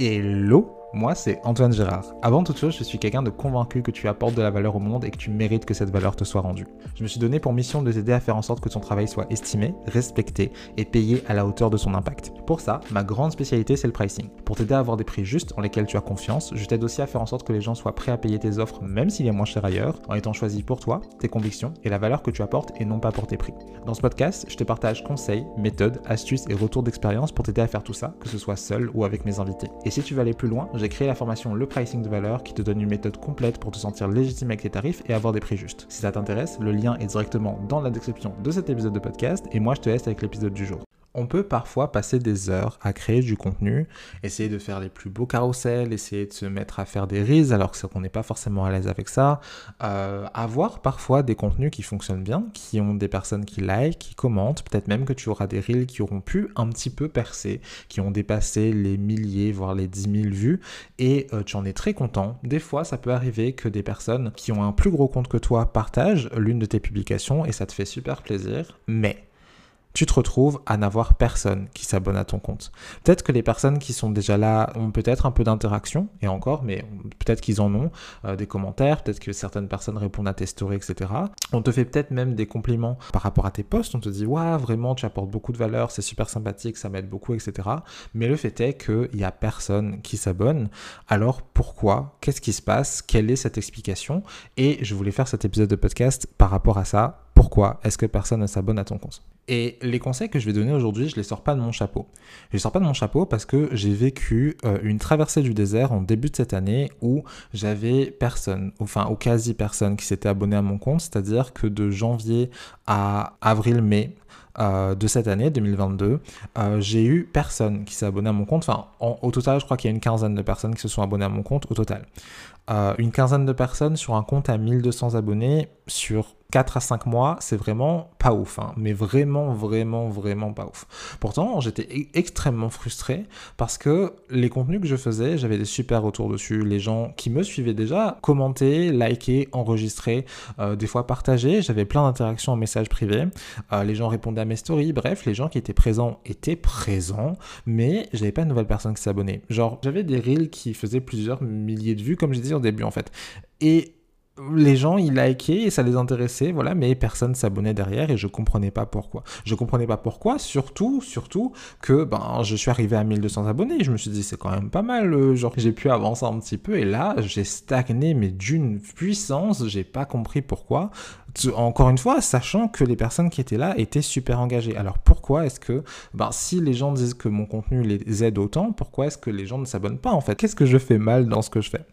Hello moi, c'est Antoine Gérard. Avant toute chose, je suis quelqu'un de convaincu que tu apportes de la valeur au monde et que tu mérites que cette valeur te soit rendue. Je me suis donné pour mission de t'aider à faire en sorte que ton travail soit estimé, respecté et payé à la hauteur de son impact. Pour ça, ma grande spécialité, c'est le pricing. Pour t'aider à avoir des prix justes en lesquels tu as confiance, je t'aide aussi à faire en sorte que les gens soient prêts à payer tes offres même s'il est moins cher ailleurs, en étant choisi pour toi, tes convictions et la valeur que tu apportes et non pas pour tes prix. Dans ce podcast, je te partage conseils, méthodes, astuces et retours d'expérience pour t'aider à faire tout ça, que ce soit seul ou avec mes invités. Et si tu veux aller plus loin, j'ai créé la formation Le Pricing de Valeur qui te donne une méthode complète pour te sentir légitime avec tes tarifs et avoir des prix justes. Si ça t'intéresse, le lien est directement dans la description de cet épisode de podcast et moi je te laisse avec l'épisode du jour. On peut parfois passer des heures à créer du contenu, essayer de faire les plus beaux carousels, essayer de se mettre à faire des reels alors qu'on n'est pas forcément à l'aise avec ça, euh, avoir parfois des contenus qui fonctionnent bien, qui ont des personnes qui like, qui commentent, peut-être même que tu auras des reels qui auront pu un petit peu percer, qui ont dépassé les milliers, voire les 10 000 vues, et euh, tu en es très content. Des fois, ça peut arriver que des personnes qui ont un plus gros compte que toi partagent l'une de tes publications et ça te fait super plaisir, mais tu te retrouves à n'avoir personne qui s'abonne à ton compte. Peut-être que les personnes qui sont déjà là ont peut-être un peu d'interaction, et encore, mais peut-être qu'ils en ont, euh, des commentaires, peut-être que certaines personnes répondent à tes stories, etc. On te fait peut-être même des compliments par rapport à tes posts, on te dit, waouh, vraiment, tu apportes beaucoup de valeur, c'est super sympathique, ça m'aide beaucoup, etc. Mais le fait est qu'il n'y a personne qui s'abonne. Alors pourquoi? Qu'est-ce qui se passe? Quelle est cette explication? Et je voulais faire cet épisode de podcast par rapport à ça. Pourquoi est-ce que personne ne s'abonne à ton compte? Et les conseils que je vais donner aujourd'hui, je les sors pas de mon chapeau. Je les sors pas de mon chapeau parce que j'ai vécu euh, une traversée du désert en début de cette année où j'avais personne, enfin ou quasi personne qui s'était abonné à mon compte, c'est-à-dire que de janvier à avril-mai, euh, de cette année 2022, euh, j'ai eu personne qui s'est abonné à mon compte. Enfin, au total, je crois qu'il y a une quinzaine de personnes qui se sont abonnées à mon compte au total. une quinzaine de personnes sur un compte à 1200 abonnés sur 4 à 5 mois, c'est vraiment pas ouf, hein. mais vraiment, vraiment, vraiment pas ouf. Pourtant, j'étais e-, extrêmement frustré parce que les contenus que je faisais, j'avais des super retours dessus. Les gens qui me suivaient déjà commentaient, likaient, enregistraient, euh, des fois partageaient. J'avais plein d'interactions en message privé. Euh, les gens répondaient à mes stories. Bref, les gens qui étaient présents étaient présents, mais j'avais pas de nouvelles personnes qui s'abonnaient. Genre, j'avais des reels qui faisaient plusieurs milliers de vues, comme je disais au début en fait. Et les gens ils likaient et ça les intéressait, voilà, mais personne s'abonnait derrière et je comprenais pas pourquoi. Je comprenais pas pourquoi, surtout, surtout que ben je suis arrivé à 1200 abonnés. Je me suis dit c'est quand même pas mal, euh, genre j'ai pu avancer un petit peu et là j'ai stagné mais d'une puissance, j'ai pas compris pourquoi. Encore une fois, sachant que les personnes qui étaient là étaient super engagées. Alors pourquoi est-ce que, ben, si les gens disent que mon contenu les aide autant, pourquoi est-ce que les gens ne s'abonnent pas en fait? Qu'est-ce que je fais mal dans ce que je fais?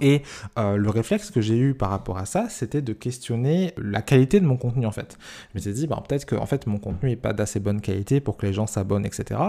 Et euh, le réflexe que j'ai eu par rapport à ça, c'était de questionner la qualité de mon contenu en fait. Je me suis dit, bah, peut-être que en fait, mon contenu n'est pas d'assez bonne qualité pour que les gens s'abonnent, etc.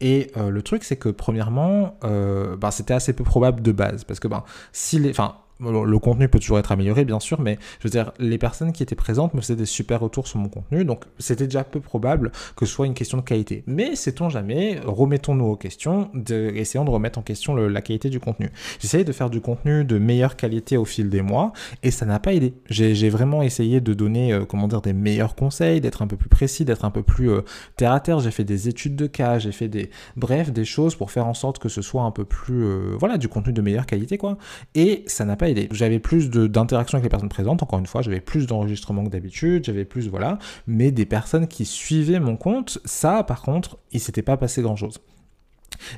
Et euh, le truc, c'est que premièrement, euh, bah, c'était assez peu probable de base. Parce que ben, si les. Le contenu peut toujours être amélioré, bien sûr, mais je veux dire, les personnes qui étaient présentes me faisaient des super retours sur mon contenu, donc c'était déjà peu probable que ce soit une question de qualité. Mais sait-on jamais, remettons-nous aux questions, essayons de remettre en question la qualité du contenu. J'essayais de faire du contenu de meilleure qualité au fil des mois, et ça n'a pas aidé. J'ai vraiment essayé de donner, euh, comment dire, des meilleurs conseils, d'être un peu plus précis, d'être un peu plus euh, terre à terre. J'ai fait des études de cas, j'ai fait des, bref, des choses pour faire en sorte que ce soit un peu plus, euh, voilà, du contenu de meilleure qualité, quoi. Et ça n'a pas j'avais plus d'interaction avec les personnes présentes, encore une fois, j'avais plus d'enregistrements que d'habitude, j'avais plus, voilà, mais des personnes qui suivaient mon compte, ça, par contre, il s'était pas passé grand-chose.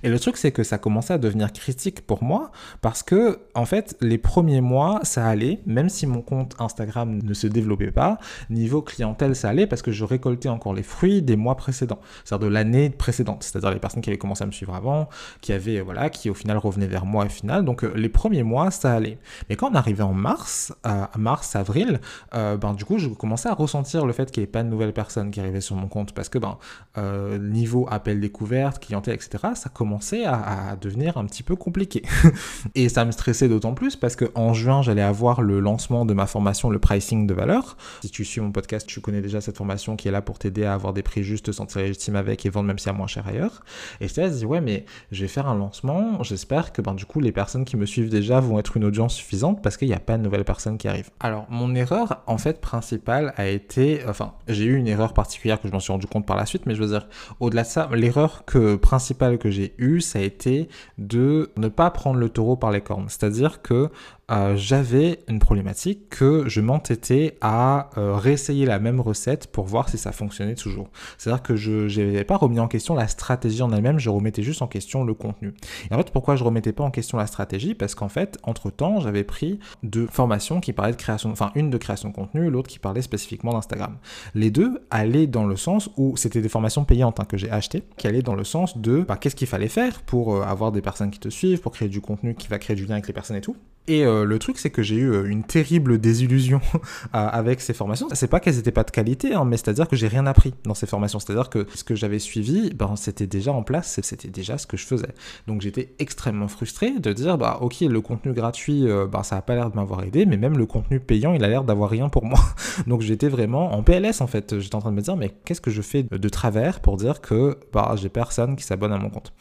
Et le truc, c'est que ça commençait à devenir critique pour moi parce que, en fait, les premiers mois, ça allait, même si mon compte Instagram ne se développait pas. Niveau clientèle, ça allait parce que je récoltais encore les fruits des mois précédents, c'est-à-dire de l'année précédente, c'est-à-dire les personnes qui avaient commencé à me suivre avant, qui avaient, voilà, qui au final revenaient vers moi au final. Donc, euh, les premiers mois, ça allait. Mais quand on arrivait en mars, mars, avril, euh, ben, du coup, je commençais à ressentir le fait qu'il n'y avait pas de nouvelles personnes qui arrivaient sur mon compte parce que, ben, euh, niveau appel découverte, clientèle, etc., ça commençait à, devenir un petit peu compliqué. et ça me stressait d'autant plus parce qu'en juin, j'allais avoir le lancement de ma formation, le pricing de valeur. Si tu suis mon podcast, tu connais déjà cette formation qui est là pour t'aider à avoir des prix justes, sentir légitime avec et vendre même si à moins cher ailleurs. Et je dit, ouais, mais je vais faire un lancement. J'espère que ben, du coup, les personnes qui me suivent déjà vont être une audience suffisante parce qu'il n'y a pas de nouvelles personnes qui arrivent. Alors, mon erreur, en fait, principale a été, enfin, j'ai eu une erreur particulière que je m'en suis rendu compte par la suite, mais je veux dire, au-delà de ça, l'erreur que, principale que j'ai eu, ça a été de ne pas prendre le taureau par les cornes. C'est-à-dire que euh, j'avais une problématique que je m'entêtais à euh, réessayer la même recette pour voir si ça fonctionnait toujours. C'est-à-dire que je n'avais pas remis en question la stratégie en elle-même, je remettais juste en question le contenu. Et en fait, pourquoi je remettais pas en question la stratégie? Parce qu'en fait, entre-temps, j'avais pris deux formations qui parlaient de création, enfin une de création de contenu, l'autre qui parlait spécifiquement d'Instagram. Les deux allaient dans le sens où c'était des formations payantes hein, que j'ai achetées, qui allaient dans le sens de bah, qu'est-ce qu'il fallait faire pour euh, avoir des personnes qui te suivent, pour créer du contenu qui va créer du lien avec les personnes et tout. Et euh, le truc, c'est que j'ai eu euh, une terrible désillusion avec ces formations. C'est pas qu'elles n'étaient pas de qualité, hein, mais c'est-à-dire que j'ai rien appris dans ces formations. C'est-à-dire que ce que j'avais suivi, ben, c'était déjà en place, c'était déjà ce que je faisais. Donc j'étais extrêmement frustré de dire, bah ok, le contenu gratuit, euh, bah, ça a pas l'air de m'avoir aidé, mais même le contenu payant, il a l'air d'avoir rien pour moi. Donc j'étais vraiment en PLS en fait. J'étais en train de me dire, mais qu'est-ce que je fais de travers pour dire que bah, j'ai personne qui s'abonne à mon compte?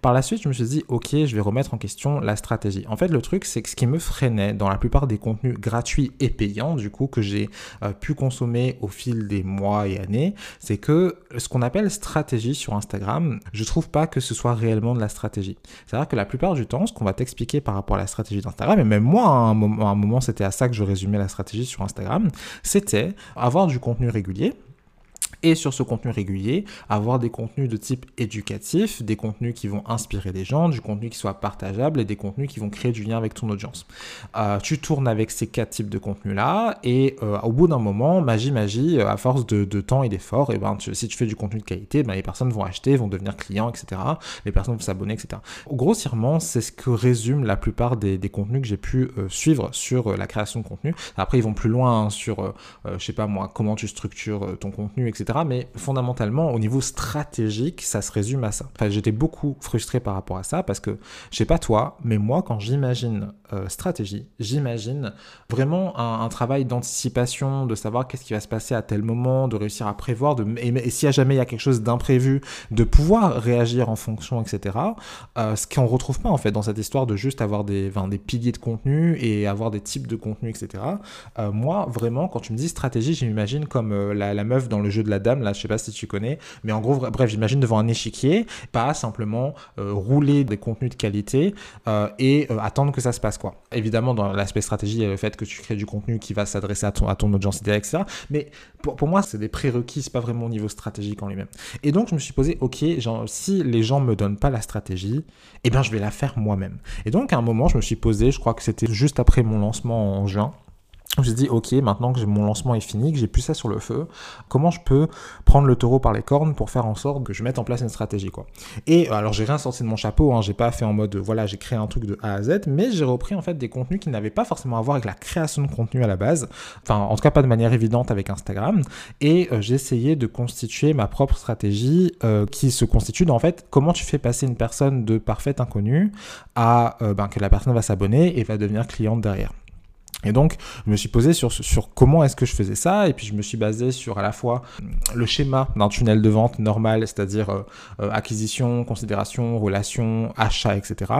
Par la suite, je me suis dit, ok, je vais remettre en question la stratégie. En fait, le truc, c'est que ce me freinait dans la plupart des contenus gratuits et payants, du coup, que j'ai euh, pu consommer au fil des mois et années, c'est que ce qu'on appelle stratégie sur Instagram, je trouve pas que ce soit réellement de la stratégie. C'est-à-dire que la plupart du temps, ce qu'on va t'expliquer par rapport à la stratégie d'Instagram, et même moi, à un moment, moment c'était à ça que je résumais la stratégie sur Instagram, c'était avoir du contenu régulier, et sur ce contenu régulier, avoir des contenus de type éducatif, des contenus qui vont inspirer les gens, du contenu qui soit partageable et des contenus qui vont créer du lien avec ton audience. Euh, tu tournes avec ces quatre types de contenus-là et euh, au bout d'un moment, magie, magie, euh, à force de, temps et d'efforts, et ben, si tu fais du contenu de qualité, ben, les personnes vont acheter, vont devenir clients, etc. Les personnes vont s'abonner, etc. Grossièrement, c'est ce que résume la plupart des, contenus que j'ai pu suivre sur la création de contenu. Après, ils vont plus loin hein, sur, je sais pas moi, comment tu structures ton contenu, etc. Mais fondamentalement, au niveau stratégique, ça se résume à ça. Enfin, j'étais beaucoup frustré par rapport à ça parce que, je sais pas toi, mais moi, quand j'imagine euh, stratégie, j'imagine vraiment un, travail d'anticipation, de savoir qu'est-ce qui va se passer à tel moment, de réussir à prévoir, de, et, s'il y a jamais il y a quelque chose d'imprévu, de pouvoir réagir en fonction, etc. Euh, ce qu'on retrouve pas en fait dans cette histoire de juste avoir des, des piliers de contenu et avoir des types de contenu, etc. Euh, moi, vraiment, quand tu me dis stratégie, j'imagine comme la, la meuf dans le jeu de la dame, là, je sais pas si tu connais, mais en gros, bref, j'imagine devant un échiquier, pas simplement euh, rouler des contenus de qualité euh, et euh, attendre que ça se passe, quoi. Évidemment, dans l'aspect stratégie, il le fait que tu crées du contenu qui va s'adresser à ton, à ton audience idéale, etc. Mais pour, pour moi, c'est des prérequis, c'est pas vraiment au niveau stratégique en lui-même. Et donc, je me suis posé, ok, genre, si les gens me donnent pas la stratégie, eh bien, je vais la faire moi-même. Et donc, à un moment, je me suis posé, je crois que c'était juste après mon lancement en juin, suis dit, ok, maintenant que mon lancement est fini, que j'ai plus ça sur le feu, comment je peux prendre le taureau par les cornes pour faire en sorte que je mette en place une stratégie, quoi. Et alors, j'ai rien sorti de mon chapeau, hein, j'ai pas fait en mode, voilà, j'ai créé un truc de A à Z, mais j'ai repris en fait des contenus qui n'avaient pas forcément à voir avec la création de contenu à la base, enfin, en tout cas pas de manière évidente avec Instagram, et euh, j'ai essayé de constituer ma propre stratégie euh, qui se constitue dans en fait comment tu fais passer une personne de parfaite inconnue à euh, ben, que la personne va s'abonner et va devenir cliente derrière. Et donc, je me suis posé sur, sur comment est-ce que je faisais ça, et puis je me suis basé sur à la fois le schéma d'un tunnel de vente normal, c'est-à-dire euh, euh, acquisition, considération, relation, achat, etc.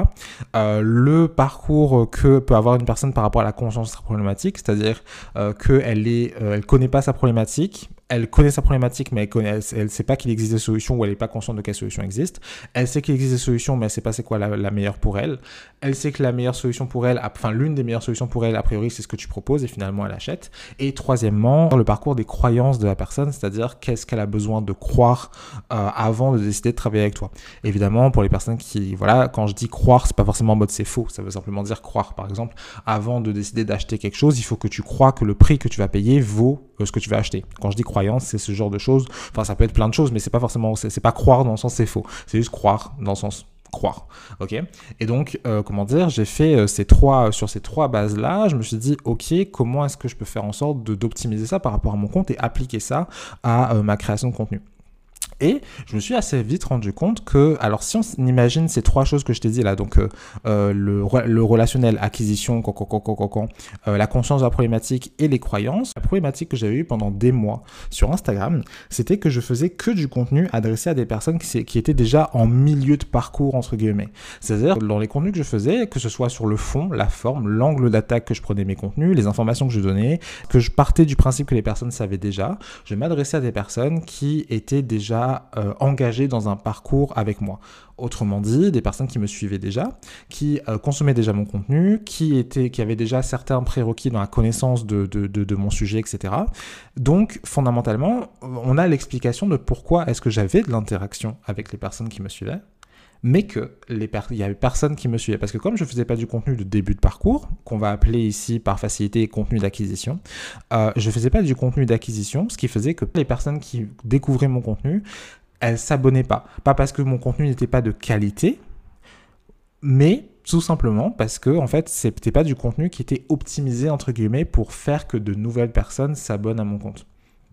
Euh, le parcours que peut avoir une personne par rapport à la conscience de sa problématique, c'est-à-dire qu'elle est, elle connaît pas sa problématique, elle connaît sa problématique, mais elle ne sait pas qu'il existe des solutions ou elle n'est pas consciente de quelle solution existe. Elle sait qu'il existe des solutions, mais elle ne sait pas c'est quoi la, meilleure pour elle. Elle sait que la meilleure solution pour elle, enfin l'une des meilleures solutions pour elle, a priori, c'est ce que tu proposes et finalement elle achète. Et troisièmement, le parcours des croyances de la personne, c'est-à-dire qu'est-ce qu'elle a besoin de croire euh, avant de décider de travailler avec toi. Évidemment, pour les personnes qui, voilà, quand je dis croire, c'est pas forcément en mode c'est faux, ça veut simplement dire croire. Par exemple, avant de décider d'acheter quelque chose, il faut que tu crois que le prix que tu vas payer vaut euh, ce que tu vas acheter. Quand je dis croire c'est ce genre de choses. Enfin, ça peut être plein de choses, mais c'est pas forcément, c'est pas croire dans le sens c'est faux. C'est juste croire dans le sens croire. Ok? Et donc, euh, comment dire, j'ai fait euh, ces trois, sur ces trois bases-là, je me suis dit, ok, comment est-ce que je peux faire en sorte d'optimiser ça par rapport à mon compte et appliquer ça à euh, ma création de contenu? Et je me suis assez vite rendu compte que, alors si on imagine ces trois choses que je t'ai dit là, donc euh, euh, le, relationnel, acquisition, euh, la conscience de la problématique et les croyances, la problématique que j'avais eue pendant des mois sur Instagram, c'était que je faisais que du contenu adressé à des personnes qui étaient déjà en milieu de parcours, entre guillemets. C'est-à-dire, dans les contenus que je faisais, que ce soit sur le fond, la forme, l'angle d'attaque que je prenais mes contenus, les informations que je donnais, que je partais du principe que les personnes savaient déjà, je m'adressais à des personnes qui étaient déjà déjà euh, engagées dans un parcours avec moi. Autrement dit, des personnes qui me suivaient déjà, qui euh, consommaient déjà mon contenu, qui, étaient, qui avaient déjà certains prérequis dans la connaissance de, de, de, mon sujet, etc. Donc, fondamentalement, on a l'explication de pourquoi est-ce que j'avais de l'interaction avec les personnes qui me suivaient mais que les il y avait personne qui me suivait. Parce que comme je faisais pas du contenu de début de parcours, qu'on va appeler ici par facilité contenu d'acquisition, euh, je faisais pas du contenu d'acquisition, ce qui faisait que les personnes qui découvraient mon contenu, elles s'abonnaient pas. Pas parce que mon contenu n'était pas de qualité, mais tout simplement parce que en fait c'était pas du contenu qui était optimisé entre guillemets pour faire que de nouvelles personnes s'abonnent à mon compte.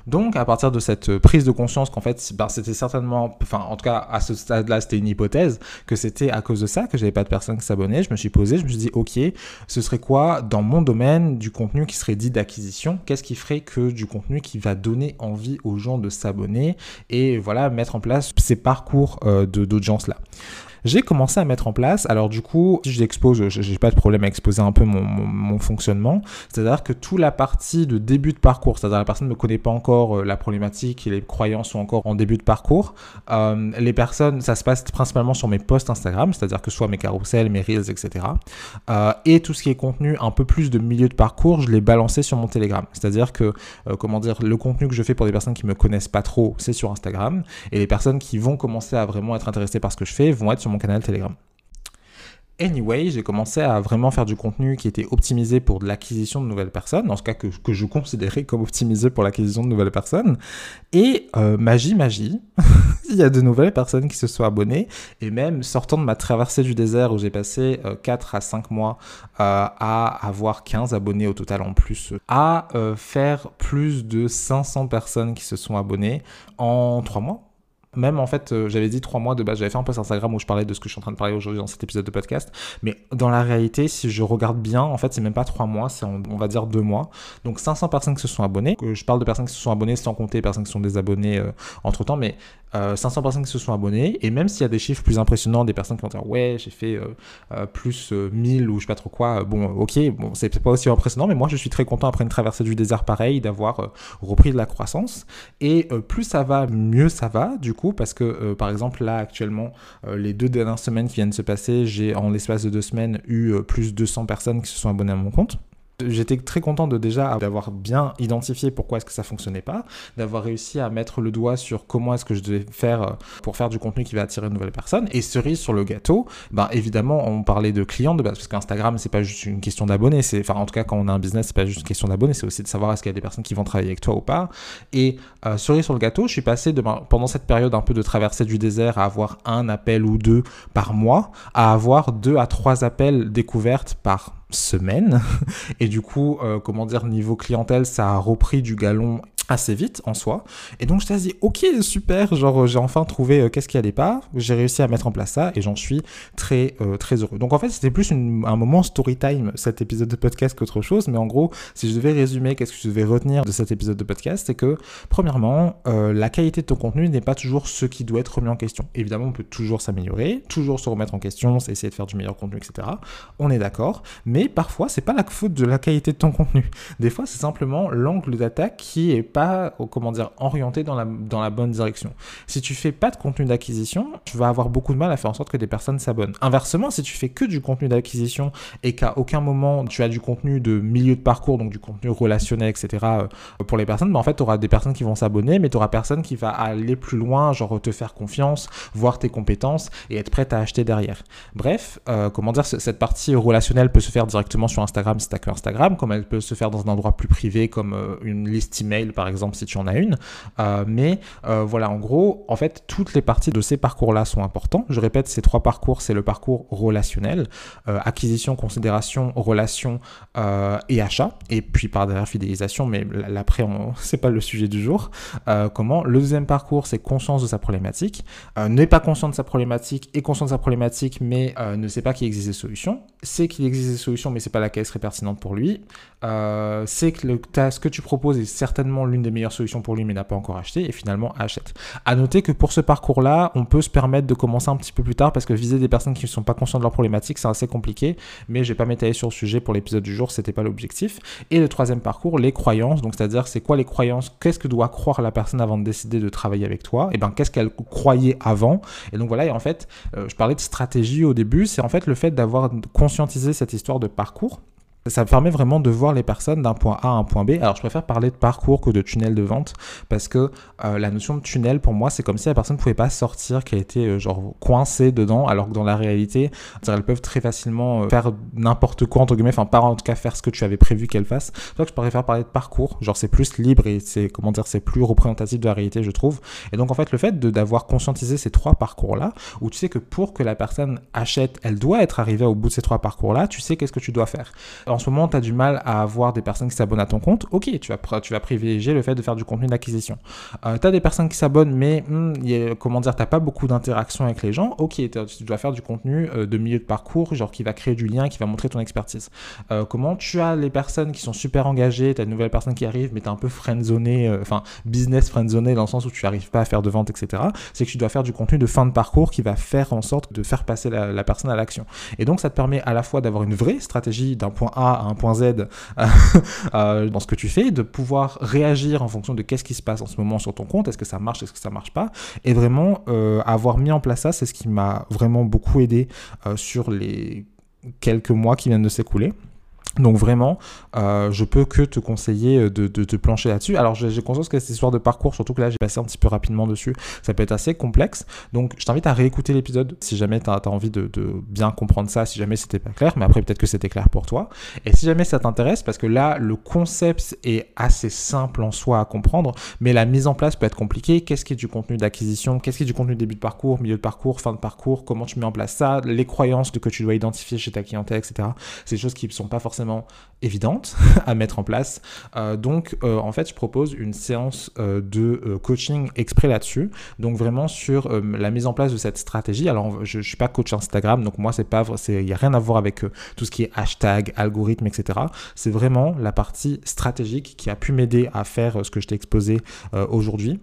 Donc, à partir de cette prise de conscience qu'en fait, ben, c'était certainement, enfin, en tout cas, à ce stade-là, c'était une hypothèse, que c'était à cause de ça que j'avais pas de personnes qui s'abonnaient, je me suis posé, je me suis dit, ok, ce serait quoi dans mon domaine du contenu qui serait dit d'acquisition? Qu'est-ce qui ferait que du contenu qui va donner envie aux gens de s'abonner et voilà, mettre en place ces parcours euh, d'audience-là j'ai commencé à mettre en place. Alors du coup, si je l'expose, j'ai pas de problème à exposer un peu mon, fonctionnement. C'est-à-dire que toute la partie de début de parcours, c'est-à-dire la personne ne connaît pas encore euh, la problématique et les croyances sont encore en début de parcours. Euh, les personnes, ça se passe principalement sur mes posts Instagram, c'est-à-dire que soit mes carousels, mes reels, etc. Euh, et tout ce qui est contenu un peu plus de milieu de parcours, je l'ai balancé sur mon Telegram. C'est-à-dire que, comment dire, le contenu que je fais pour des personnes qui me connaissent pas trop, c'est sur Instagram. Et les personnes qui vont commencer à vraiment être intéressées par ce que je fais vont être sur mon canal Telegram. Anyway, j'ai commencé à vraiment faire du contenu qui était optimisé pour l'acquisition de nouvelles personnes, en ce cas que, que je considérais comme optimisé pour l'acquisition de nouvelles personnes. Et euh, magie, magie, il y a de nouvelles personnes qui se sont abonnées. Et même sortant de ma traversée du désert où j'ai passé 4 euh, à 5 mois euh, à avoir 15 abonnés au total en plus, à faire plus de 500 personnes qui se sont abonnées en 3 mois même en fait, euh, j'avais dit trois mois de base, j'avais fait un post Instagram où je parlais de ce que je suis en train de parler aujourd'hui dans cet épisode de podcast. Mais dans la réalité, si je regarde bien, en fait, c'est même pas trois mois, c'est on va dire deux mois. Donc 500 personnes qui se sont abonnées. Je parle de personnes qui se sont abonnées sans compter les personnes qui sont désabonnées euh, entre temps, mais 500 euh, personnes qui se sont abonnées. Et même s'il y a des chiffres plus impressionnants, des personnes qui vont dire ouais, j'ai fait plus 1000 ou je sais pas trop quoi, bon, ok, bon, c'est pas aussi impressionnant, mais moi je suis très content après une traversée du désert pareil d'avoir repris de la croissance. Et plus ça va, mieux ça va, du coup parce que euh, par exemple là actuellement euh, les deux dernières semaines qui viennent de se passer, j'ai en l'espace de deux semaines eu euh, plus de 200 personnes qui se sont abonnées à mon compte. J'étais très content de déjà d'avoir bien identifié pourquoi est-ce que ça fonctionnait pas, d'avoir réussi à mettre le doigt sur comment est-ce que je devais faire euh, pour faire du contenu qui va attirer de nouvelles personnes. Et cerise sur le gâteau, ben évidemment on parlait de clients de base parce qu'Instagram c'est pas juste une question d'abonnés, enfin en tout cas quand on a un business c'est pas juste une question d'abonnés, c'est aussi de savoir est-ce qu'il y a des personnes qui vont travailler avec toi ou pas. Et euh, cerise sur le gâteau, je suis passé ben, pendant cette période un peu de traversée du désert à avoir un appel ou deux par mois, à avoir deux à trois appels découvertes par semaine. Et du coup, euh, comment dire, niveau clientèle, ça a repris du galon assez vite en soi. Et donc je t'ai dit, ok, super, genre j'ai enfin trouvé euh, qu'est-ce qui allait pas, j'ai réussi à mettre en place ça et j'en suis très euh, très heureux. Donc en fait c'était plus un moment story time cet épisode de podcast qu'autre chose, mais en gros si je devais résumer qu'est-ce que je devais retenir de cet épisode de podcast, c'est que premièrement la qualité de ton contenu n'est pas toujours ce qui doit être remis en question. Évidemment on peut toujours s'améliorer, toujours se remettre en question, essayer de faire du meilleur contenu, etc. On est d'accord, mais parfois c'est pas la faute de la qualité de ton contenu. Des fois c'est simplement l'angle d'attaque qui est pas, comment dire, orienté dans la, dans la bonne direction. Si tu fais pas de contenu d'acquisition, tu vas avoir beaucoup de mal à faire en sorte que des personnes s'abonnent. Inversement, si tu fais que du contenu d'acquisition et qu'à aucun moment tu as du contenu de milieu de parcours, donc du contenu relationnel, etc. Euh, pour les personnes, bah en fait, tu auras des personnes qui vont s'abonner, mais tu auras personne qui va aller plus loin, genre te faire confiance, voir tes compétences et être prête à acheter derrière. Bref, euh, comment dire, cette partie relationnelle peut se faire directement sur Instagram si tu que Instagram, comme elle peut se faire dans un endroit plus privé comme euh, une liste email par exemple si tu en as une. Euh, mais euh, voilà, en gros, en fait, toutes les parties de ces parcours-là sont importantes. Je répète, ces trois parcours, c'est le parcours relationnel, acquisition, considération, relation et achat. Et puis par derrière fidélisation, mais l'après, c'est pas le sujet du jour. comment? Le deuxième parcours, c'est conscience de sa problématique. n'est pas conscient de sa problématique et conscient de sa problématique, mais ne sait pas qu'il existe des solutions. C'est qu'il existe des solutions solution, mais c'est pas laquelle serait pertinente pour lui. Euh, c'est que le, ce que tu proposes est certainement l'une des meilleures solutions pour lui, mais n'a pas encore acheté, et finalement achète. À noter que pour ce parcours-là, on peut se permettre de commencer un petit peu plus tard, parce que viser des personnes qui ne sont pas conscientes de leur problématique, c'est assez compliqué, mais je vais pas m'étaler sur le sujet pour l'épisode du jour, c'était pas l'objectif. Et le troisième parcours, les croyances, donc c'est-à-dire c'est quoi les croyances, qu'est-ce que doit croire la personne avant de décider de travailler avec toi, et ben qu'est-ce qu'elle croyait avant? Et donc voilà, et en fait, euh, je parlais de stratégie au début, c'est en fait le fait d'avoir conscientisé cette histoire de parcours ça me permet vraiment de voir les personnes d'un point A à un point B. Alors je préfère parler de parcours que de tunnel de vente parce que euh, la notion de tunnel pour moi c'est comme si la personne ne pouvait pas sortir, qu'elle était euh, genre coincée dedans, alors que dans la réalité, elles peuvent très facilement euh, faire n'importe quoi entre guillemets, enfin pas en tout cas faire ce que tu avais prévu qu'elles fassent. C'est que je préfère parler de parcours, genre c'est plus libre et c'est comment dire c'est plus représentatif de la réalité je trouve. Et donc en fait le fait d'avoir conscientisé ces trois parcours là, où tu sais que pour que la personne achète, elle doit être arrivée au bout de ces trois parcours là, tu sais qu'est-ce que tu dois faire en ce moment, tu as du mal à avoir des personnes qui s'abonnent à ton compte, ok, tu vas, tu vas privilégier le fait de faire du contenu d'acquisition. Euh, tu as des personnes qui s'abonnent, mais hmm, comment dire, tu n'as pas beaucoup d'interaction avec les gens, ok, tu dois faire du contenu euh, de milieu de parcours, genre qui va créer du lien, qui va montrer ton expertise. Euh, comment tu as les personnes qui sont super engagées, tu as une nouvelle personne qui arrive, mais tu es un peu friendzoné, enfin business friendzoné dans le sens où tu n'arrives pas à faire de vente, etc. C'est que tu dois faire du contenu de fin de parcours qui va faire en sorte de faire passer la, la personne à l'action. Et donc ça te permet à la fois d'avoir une vraie stratégie d'un point A à un point Z euh, euh, dans ce que tu fais, de pouvoir réagir en fonction de qu'est-ce qui se passe en ce moment sur ton compte, est-ce que ça marche, est-ce que ça marche pas, et vraiment euh, avoir mis en place ça, c'est ce qui m'a vraiment beaucoup aidé sur les quelques mois qui viennent de s'écouler. Donc vraiment, euh, je peux que te conseiller euh, de, te plancher là-dessus. Alors j'ai conscience que cette histoire de parcours, surtout que là j'ai passé un petit peu rapidement dessus, ça peut être assez complexe. Donc je t'invite à réécouter l'épisode si jamais tu as, envie de, bien comprendre ça, si jamais c'était pas clair, mais après peut-être que c'était clair pour toi. Et si jamais ça t'intéresse, parce que là le concept est assez simple en soi à comprendre, mais la mise en place peut être compliquée. Qu'est-ce qui est du contenu d'acquisition? Qu'est-ce qui est du contenu début de parcours, milieu de parcours, fin de parcours? Comment tu mets en place ça? Les croyances que tu dois identifier chez ta clientèle, etc. C'est des choses qui ne sont pas forcément évidente à mettre en place. Euh, donc, euh, en fait, je propose une séance euh, de coaching exprès là-dessus. Donc, vraiment sur la mise en place de cette stratégie. Alors, je suis pas coach Instagram, donc moi, c'est pas, il n'y a rien à voir avec tout ce qui est hashtag, algorithme, etc. C'est vraiment la partie stratégique qui a pu m'aider à faire ce que je t'ai exposé aujourd'hui.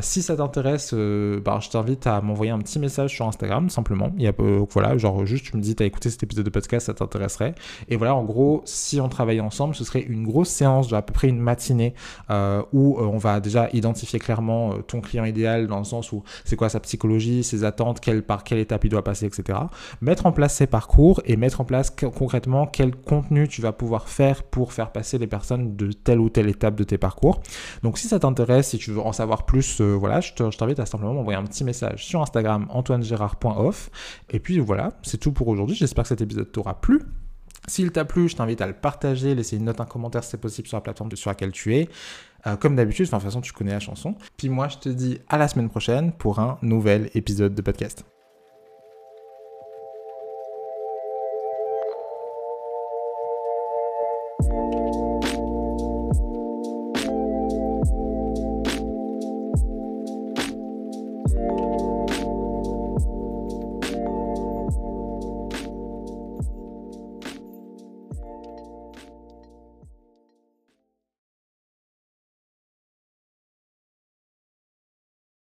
Si ça t'intéresse, bah, je t'invite à m'envoyer un petit message sur Instagram, simplement. Il y a, voilà, genre juste tu me dis, tu as écouté cet épisode de podcast, ça t'intéresserait. Et voilà, en gros, si on travaille ensemble, ce serait une grosse séance de à peu près une matinée euh, où euh, on va déjà identifier clairement euh, ton client idéal dans le sens où c'est quoi sa psychologie, ses attentes, par quelle étape il doit passer, etc. Mettre en place ses parcours et mettre en place concrètement quel contenu tu vas pouvoir faire pour faire passer les personnes de telle ou telle étape de tes parcours. Donc si ça t'intéresse, si tu veux en savoir plus, voilà, je t'invite à simplement m'envoyer un petit message sur Instagram antoinegérard.off. Et puis voilà, c'est tout pour aujourd'hui. J'espère que cet épisode t'aura plu. S'il t'a plu, je t'invite à le partager, laisser une note, un commentaire si c'est possible sur la plateforme sur laquelle tu es. Euh, comme d'habitude, de toute façon, tu connais la chanson. Puis moi, je te dis à la semaine prochaine pour un nouvel épisode de podcast.